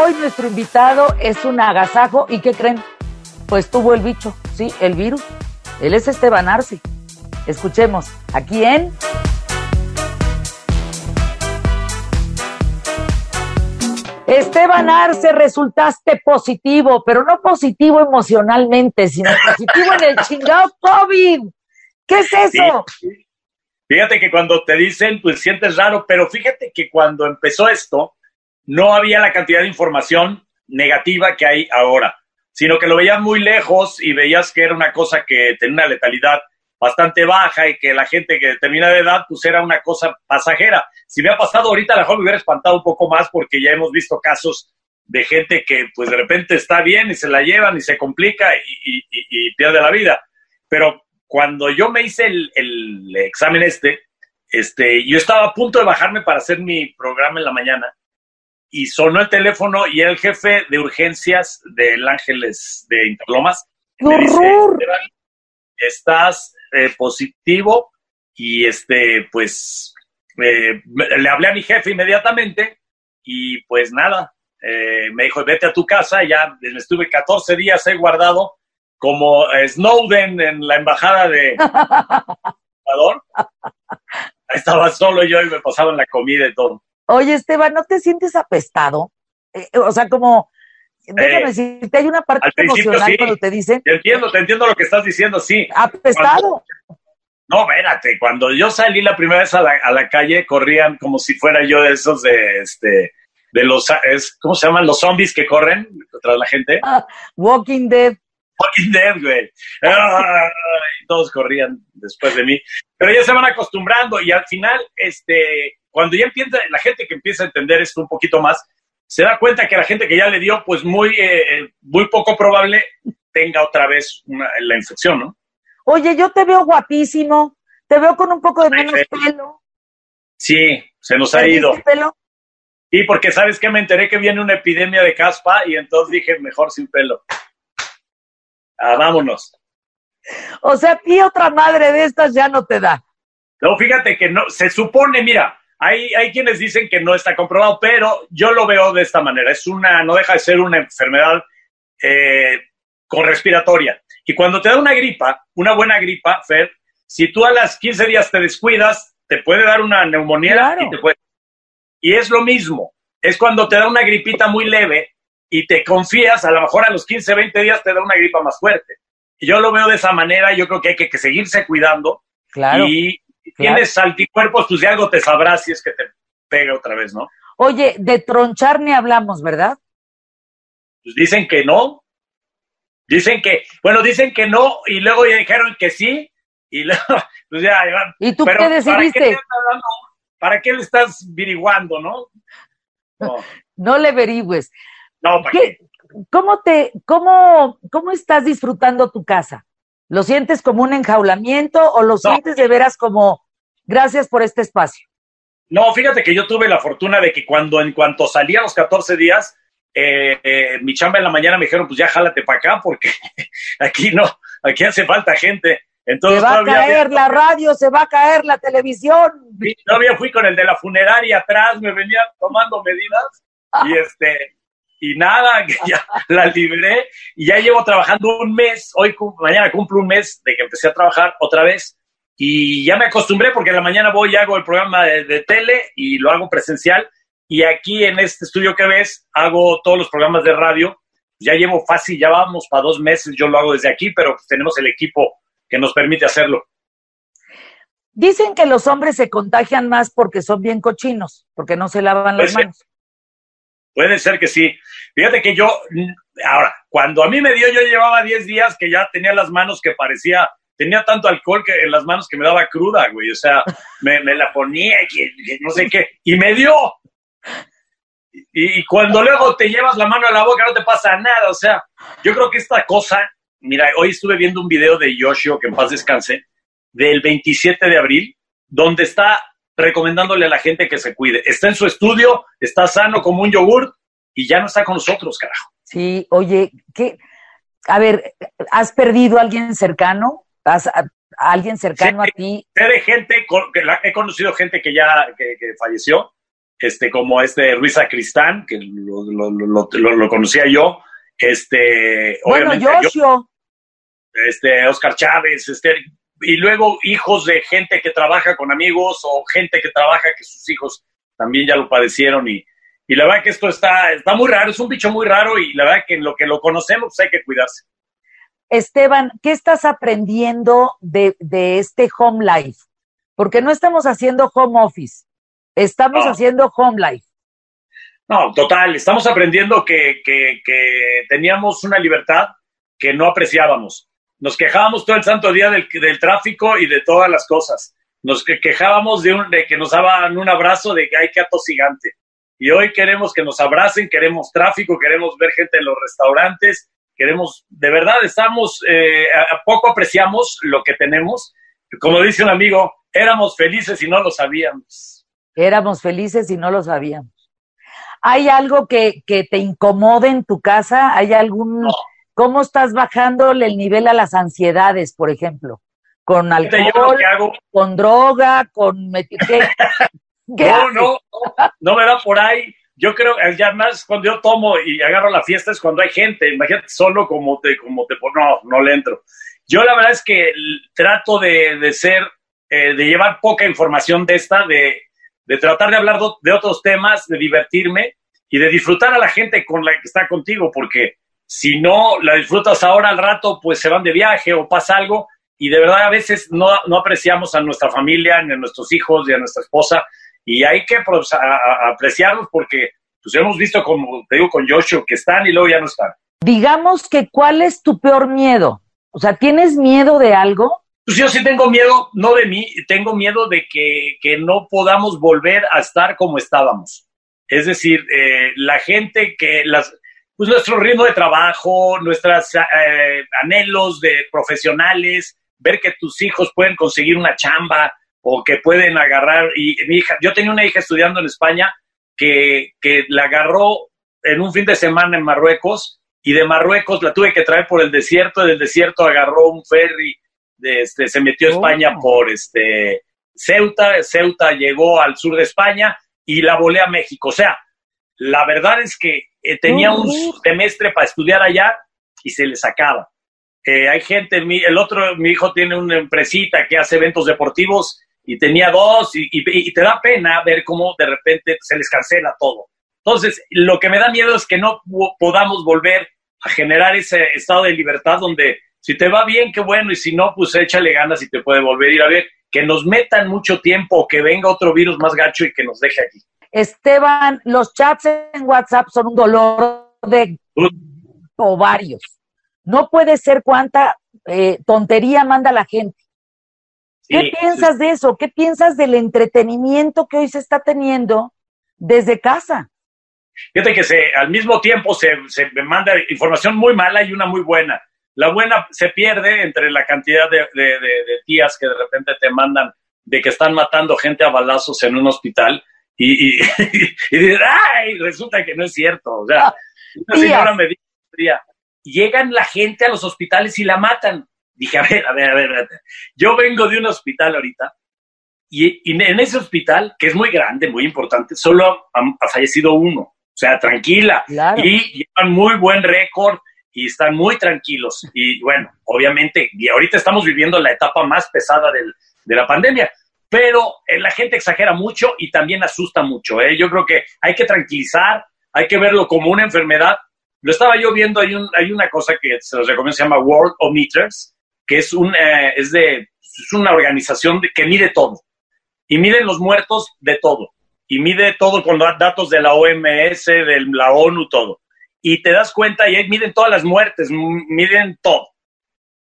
hoy nuestro invitado es un agasajo. ¿Y qué creen? Pues tuvo el bicho, sí, el virus. Él es Esteban Arce. Escuchemos, aquí en... Esteban Arce, resultaste positivo, pero no positivo emocionalmente, sino positivo en el chingado COVID. ¿Qué es eso? Fíjate que cuando te dicen, pues sientes raro, pero fíjate que cuando empezó esto, no había la cantidad de información negativa que hay ahora, sino que lo veías muy lejos y veías que era una cosa que tenía una letalidad bastante baja y que la gente que termina de edad, pues era una cosa pasajera. Si me ha pasado ahorita, a lo mejor me hubiera espantado un poco más porque ya hemos visto casos de gente que pues de repente está bien y se la llevan y se complica y, y pierde la vida. Pero cuando yo me hice el, examen este, este, yo estaba a punto de bajarme para hacer mi programa en la mañana y sonó el teléfono y el jefe de urgencias del Ángeles de Interlomas me dice, estás eh, positivo y este, pues, eh, le hablé a mi jefe inmediatamente y pues nada, eh, me dijo, vete a tu casa, ya estuve 14 días he guardado como Snowden en la embajada de Ecuador. Estaba solo yo y me pasaban la comida y todo. Oye, Esteban, ¿no te sientes apestado? Eh, o sea, como, déjame eh, decirte, hay una parte emocional cuando te dicen. Te entiendo, te entiendo lo que estás diciendo, sí. Apestado. no, espérate, cuando yo salí la primera vez a la, a la calle, corrían como si fuera yo de esos de, este, de los, es, ¿cómo se llaman? Los zombies que corren tras la gente. walking Dead. Walking Dead, güey. todos corrían después de mí. Pero ya se van acostumbrando y al final, este, cuando ya empieza, la gente que empieza a entender esto un poquito más, se da cuenta que la gente que ya le dio, pues muy, eh, muy poco probable tenga otra vez la infección, ¿no? Oye, yo te veo guapísimo, te veo con un poco de menos pelo. Sí, se nos ha ido. pelo? Y porque sabes que me enteré que viene una epidemia de caspa y entonces dije, mejor sin pelo. Ah, vámonos. O sea, ti otra madre de estas ya no te da. No, fíjate que no, se supone, mira, hay, hay quienes dicen que no está comprobado, pero yo lo veo de esta manera. Es una, no deja de ser una enfermedad eh, con respiratoria. Y cuando te da una gripa, una buena gripa, Fer, si tú a las 15 días te descuidas, te puede dar una neumonía y te puede... Y es lo mismo. Es cuando te da una gripita muy leve, y te confías, a lo mejor a los 15, 20 días te da una gripa más fuerte. Yo lo veo de esa manera, yo creo que hay que, seguirse cuidando. Claro. Y tienes anticuerpos, pues de algo te sabrás si es que te pega otra vez, ¿no? Oye, de tronchar ni hablamos, ¿verdad? Pues dicen que no. Dicen que, bueno, dicen que no y luego ya dijeron que sí y luego, pues ya, ¿Y tú qué decidiste? ¿para qué, le estás viriguando, no? No, no le averigües. No, ¿para qué? ¿Cómo, te, cómo, ¿Cómo estás disfrutando tu casa? ¿Lo sientes como un enjaulamiento o lo sientes de veras como gracias por este espacio? No, fíjate que yo tuve la fortuna de que cuando en cuanto salía los 14 días, eh, eh, mi chamba en la mañana me dijeron, pues ya jálate para acá porque aquí no, aquí hace falta gente. Entonces, se va a caer la radio, se va a caer la televisión. todavía fui con el de la funeraria atrás, me venía tomando medidas y este y nada, ya la libré y ya llevo trabajando un mes, hoy mañana cumplo un mes de que empecé a trabajar otra vez y ya me acostumbré porque en la mañana voy y hago el programa de, tele y lo hago presencial y aquí en este estudio que ves hago todos los programas de radio, ya llevo fácil, ya vamos para dos meses, yo lo hago desde aquí, pero tenemos el equipo que nos permite hacerlo. Dicen que los hombres se contagian más porque son bien cochinos, porque no se lavan las manos. Puede ser que sí. Fíjate que yo, ahora, cuando a mí me dio, yo llevaba 10 días que ya tenía las manos que parecía, tenía tanto alcohol que en las manos que me daba cruda, güey. O sea, me, la ponía, no sé qué, y me dio. Y, cuando luego te llevas la mano a la boca no te pasa nada. O sea, yo creo que esta cosa, mira, hoy estuve viendo un video de Yoshio, que en paz descanse, del 27 de abril, donde está recomendándole a la gente que se cuide. Está en su estudio, está sano como un yogur y ya no está con nosotros, carajo. Sí, oye, ¿qué? A ver, ¿has perdido a alguien cercano? ¿Has, a, alguien cercano a ti? Sé de gente, que he conocido gente que ya que, falleció, este, como este Ruiz Acristán, que lo, lo, conocía yo, este, bueno, Yoshio. este, Oscar Chávez, este, y luego hijos de gente que trabaja con amigos o gente que trabaja que sus hijos también ya lo padecieron y, y la verdad que esto está, está muy raro, es un bicho muy raro y la verdad que en lo que lo conocemos hay que cuidarse. Esteban, ¿qué estás aprendiendo de, de este home life? Porque no estamos haciendo home office, estamos haciendo home life. No, total, estamos aprendiendo que, que, que, teníamos una libertad que no apreciábamos. Nos quejábamos todo el santo día del, del tráfico y de todas las cosas. Nos quejábamos de, un, de que nos daban un abrazo de que hay que gigante. Y hoy queremos que nos abracen, queremos tráfico, queremos ver gente en los restaurantes, queremos, de verdad, estamos, eh, a poco apreciamos lo que tenemos. Como dice un amigo, éramos felices y no lo sabíamos. Éramos felices y no lo sabíamos. ¿Hay algo que, que te incomode en tu casa? ¿Hay algún... ¿Cómo estás bajando el nivel a las ansiedades, por ejemplo? ¿Con alcohol, con droga, con... ¿Qué, no, no, no, me da por ahí. Yo creo, ya más cuando yo tomo y agarro la fiesta es cuando hay gente. Imagínate solo como te, como te, no, no le entro. Yo la verdad es que trato de, de ser, eh, de llevar poca información de esta, de, de tratar de hablar de otros temas, de divertirme y de disfrutar a la gente con la que está contigo, porque si no la disfrutas ahora al rato, pues se van de viaje o pasa algo y de verdad a veces no, no apreciamos a nuestra familia, ni a nuestros hijos, ni a nuestra esposa y hay que pues, apreciarlos porque pues hemos visto, como te digo, con Joshua, que están y luego ya no están. Digamos que, ¿cuál es tu peor miedo? O sea, ¿tienes miedo de algo? Pues yo sí tengo miedo, no de mí, tengo miedo de que, que no podamos volver a estar como estábamos. Es decir, eh, la gente que las, pues nuestro ritmo de trabajo, nuestros eh, anhelos de profesionales, ver que tus hijos pueden conseguir una chamba o que pueden agarrar. Y mi hija, yo tenía una hija estudiando en España que, que la agarró en un fin de semana en Marruecos y de Marruecos la tuve que traer por el desierto, del desierto agarró un ferry, de este, se metió a España oh. por este, Ceuta, Ceuta llegó al sur de España y la volé a México. O sea, la verdad es que eh, tenía un semestre para estudiar allá y se le sacaba. Eh, hay gente, el otro, mi hijo tiene una empresita que hace eventos deportivos y tenía dos y, y, te da pena ver cómo de repente se les cancela todo. Entonces, lo que me da miedo es que no podamos volver a generar ese estado de libertad donde si te va bien, qué bueno, y si no, pues échale ganas y te puede volver a ir a ver. Que nos metan mucho tiempo, que venga otro virus más gacho y que nos deje aquí. Esteban, los chats en WhatsApp son un dolor de ovarios. No puede ser cuánta eh, tontería manda la gente. ¿Qué piensas de eso? ¿Qué piensas del entretenimiento que hoy se está teniendo desde casa? Fíjate que se, al mismo tiempo se, se manda información muy mala y una muy buena. La buena se pierde entre la cantidad de, tías que de repente te mandan de que están matando gente a balazos en un hospital y, y, y, ¡ay! Resulta que no es cierto. O sea, ah, una señora me dijo, llegan la gente a los hospitales y la matan. Dije, a ver, a ver, a ver, yo vengo de un hospital ahorita y, en ese hospital, que es muy grande, muy importante, solo ha, fallecido uno. O sea, tranquila. Y llevan muy buen récord y están muy tranquilos. Y bueno, obviamente, y ahorita estamos viviendo la etapa más pesada del, de la pandemia, pero eh, la gente exagera mucho y también asusta mucho. ¿eh? Yo creo que hay que tranquilizar, hay que verlo como una enfermedad. Lo estaba yo viendo, hay, un, hay una cosa que se los recomiendo, se llama World Ometers, que es, un, eh, es, de, es una organización que mide todo. Y miden los muertos de todo. Y mide todo con datos de la OMS, de la ONU, todo. Y te das cuenta, y ahí miden todas las muertes, miden todo.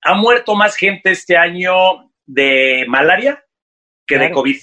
Ha muerto más gente este año de malaria que de COVID.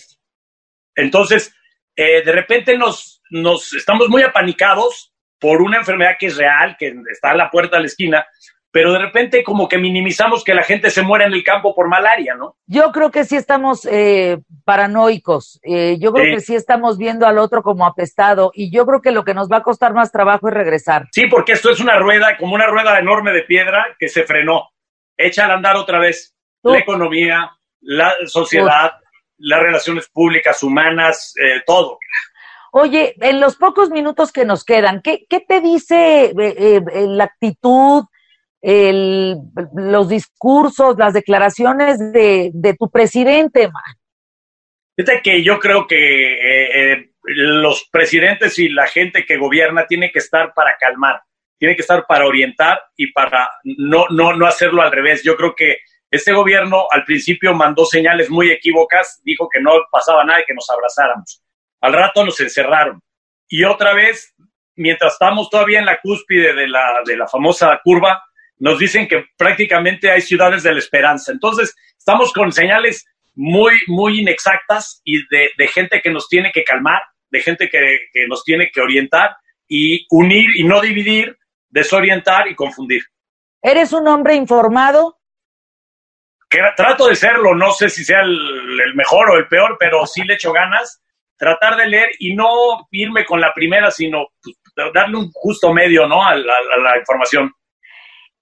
Entonces, eh, de repente nos, nos estamos muy apanicados por una enfermedad que es real, que está a la puerta de la esquina, pero de repente como que minimizamos que la gente se muera en el campo por malaria, ¿no? Yo creo que sí estamos eh, paranoicos, eh, yo creo que sí estamos viendo al otro como apestado y yo creo que lo que nos va a costar más trabajo es regresar. Sí, porque esto es una rueda, como una rueda enorme de piedra que se frenó. Echa al andar otra vez la economía, la sociedad, las relaciones públicas, humanas, eh, todo. Oye, en los pocos minutos que nos quedan, ¿qué, qué te dice eh, eh, la actitud, el, los discursos, las declaraciones de, de tu presidente, man? Fíjate que yo creo que eh, eh, los presidentes y la gente que gobierna tiene que estar para calmar, tiene que estar para orientar y para no, no, no hacerlo al revés. Yo creo que este gobierno al principio mandó señales muy equívocas, dijo que no pasaba nada y que nos abrazáramos. Al rato nos encerraron. Y otra vez, mientras estamos todavía en la cúspide de la, de la famosa curva, nos dicen que prácticamente hay ciudades de la esperanza. Entonces, estamos con señales muy, muy inexactas y de, de gente que nos tiene que calmar, de gente que, que nos tiene que orientar y unir y no dividir, desorientar y confundir. ¿Eres un hombre informado? Que trato de serlo, no sé si sea el, el, mejor o el peor, pero sí le echo ganas. Tratar de leer y no irme con la primera, sino pues, darle un justo medio ¿no? a, la, a la información.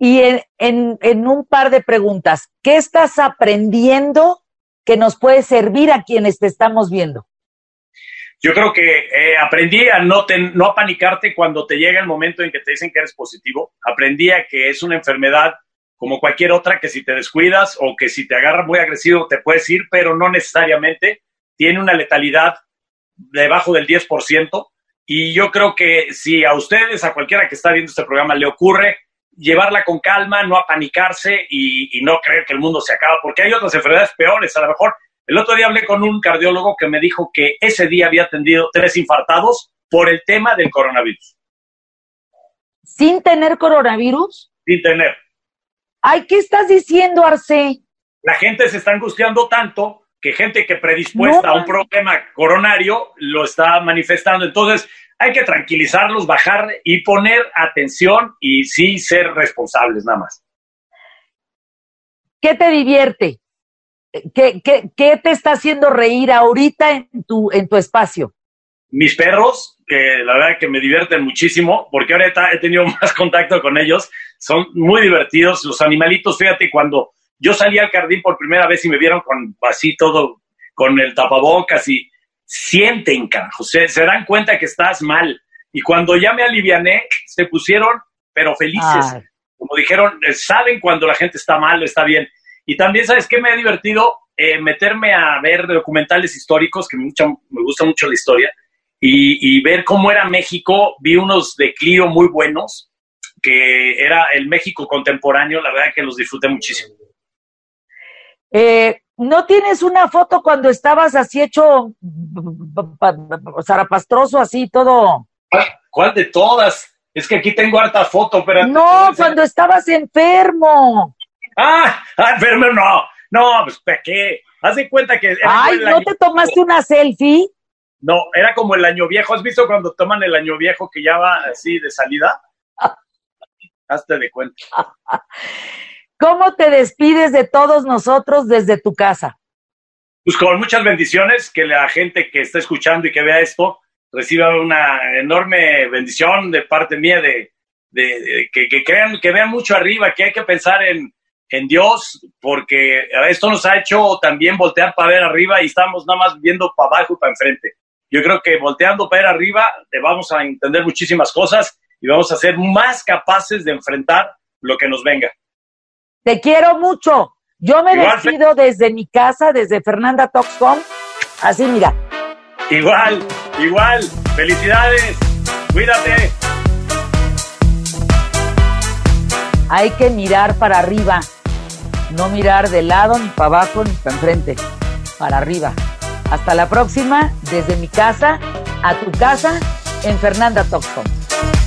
Y en, en, en, un par de preguntas, ¿qué estás aprendiendo que nos puede servir a quienes te estamos viendo? Yo creo que eh, aprendí a no, te, no a panicarte cuando te llega el momento en que te dicen que eres positivo. Aprendí a que es una enfermedad como cualquier otra que si te descuidas o que si te agarra muy agresivo te puedes ir, pero no necesariamente. Tiene una letalidad debajo del 10%. Y yo creo que si a ustedes, a cualquiera que está viendo este programa, le ocurre, llevarla con calma, no apanicarse y, y, no creer que el mundo se acaba, porque hay otras enfermedades peores. A lo mejor el otro día hablé con un cardiólogo que me dijo que ese día había atendido tres infartados por el tema del coronavirus. ¿Sin tener coronavirus? Sin tener. Ay, ¿qué estás diciendo, Arce? La gente se está angustiando tanto que gente que predispuesta no. a un problema coronario lo está manifestando. Entonces, hay que tranquilizarlos, bajar y poner atención y sí ser responsables nada más. ¿Qué te divierte? ¿Qué, qué, qué te está haciendo reír ahorita en tu, en tu espacio? Mis perros, que la verdad que me divierten muchísimo, porque ahorita he tenido más contacto con ellos, son muy divertidos. Los animalitos, fíjate, cuando yo salí al jardín por primera vez y me vieron con así todo, con el tapabocas y sienten, carajo, se, se, dan cuenta que estás mal. Y cuando ya me aliviané, se pusieron, pero felices. Ay. Como dijeron, saben cuando la gente está mal, está bien. Y también, ¿sabes qué? Me ha divertido eh, meterme a ver documentales históricos, que mucho, me gusta mucho la historia, y, y, ver cómo era México. Vi unos de Clio muy buenos, que era el México contemporáneo, la verdad que los disfruté muchísimo. Eh, ¿No tienes una foto cuando estabas así hecho zarapastroso, así todo? ¿Cuál, ¿Cuál, de todas? Es que aquí tengo harta foto, pero... No, cuando estabas enfermo. Ah, ah, enfermo no. No, pues ¿para qué? Haz de cuenta que... Ay, ¿no te tomaste una selfie? No, era como el año viejo. ¿Has visto cuando toman el año viejo que ya va así de salida? Hazte de cuenta. ¿Cómo te despides de todos nosotros desde tu casa? Pues con muchas bendiciones, que la gente que está escuchando y que vea esto reciba una enorme bendición de parte mía, de, de, de que, que, crean, que vean mucho arriba, que hay que pensar en, en Dios, porque esto nos ha hecho también voltear para ver arriba y estamos nada más viendo para abajo y para enfrente. Yo creo que volteando para ver arriba vamos a entender muchísimas cosas y vamos a ser más capaces de enfrentar lo que nos venga. Te quiero mucho. Yo me Igual, despido desde mi casa, desde Fernanda Talks.com. Así, mira. Igual, igual. Felicidades. Cuídate. Hay que mirar para arriba. No mirar de lado, ni para abajo, ni para enfrente. Para arriba. Hasta la próxima, desde mi casa a tu casa en Fernanda Talks.com.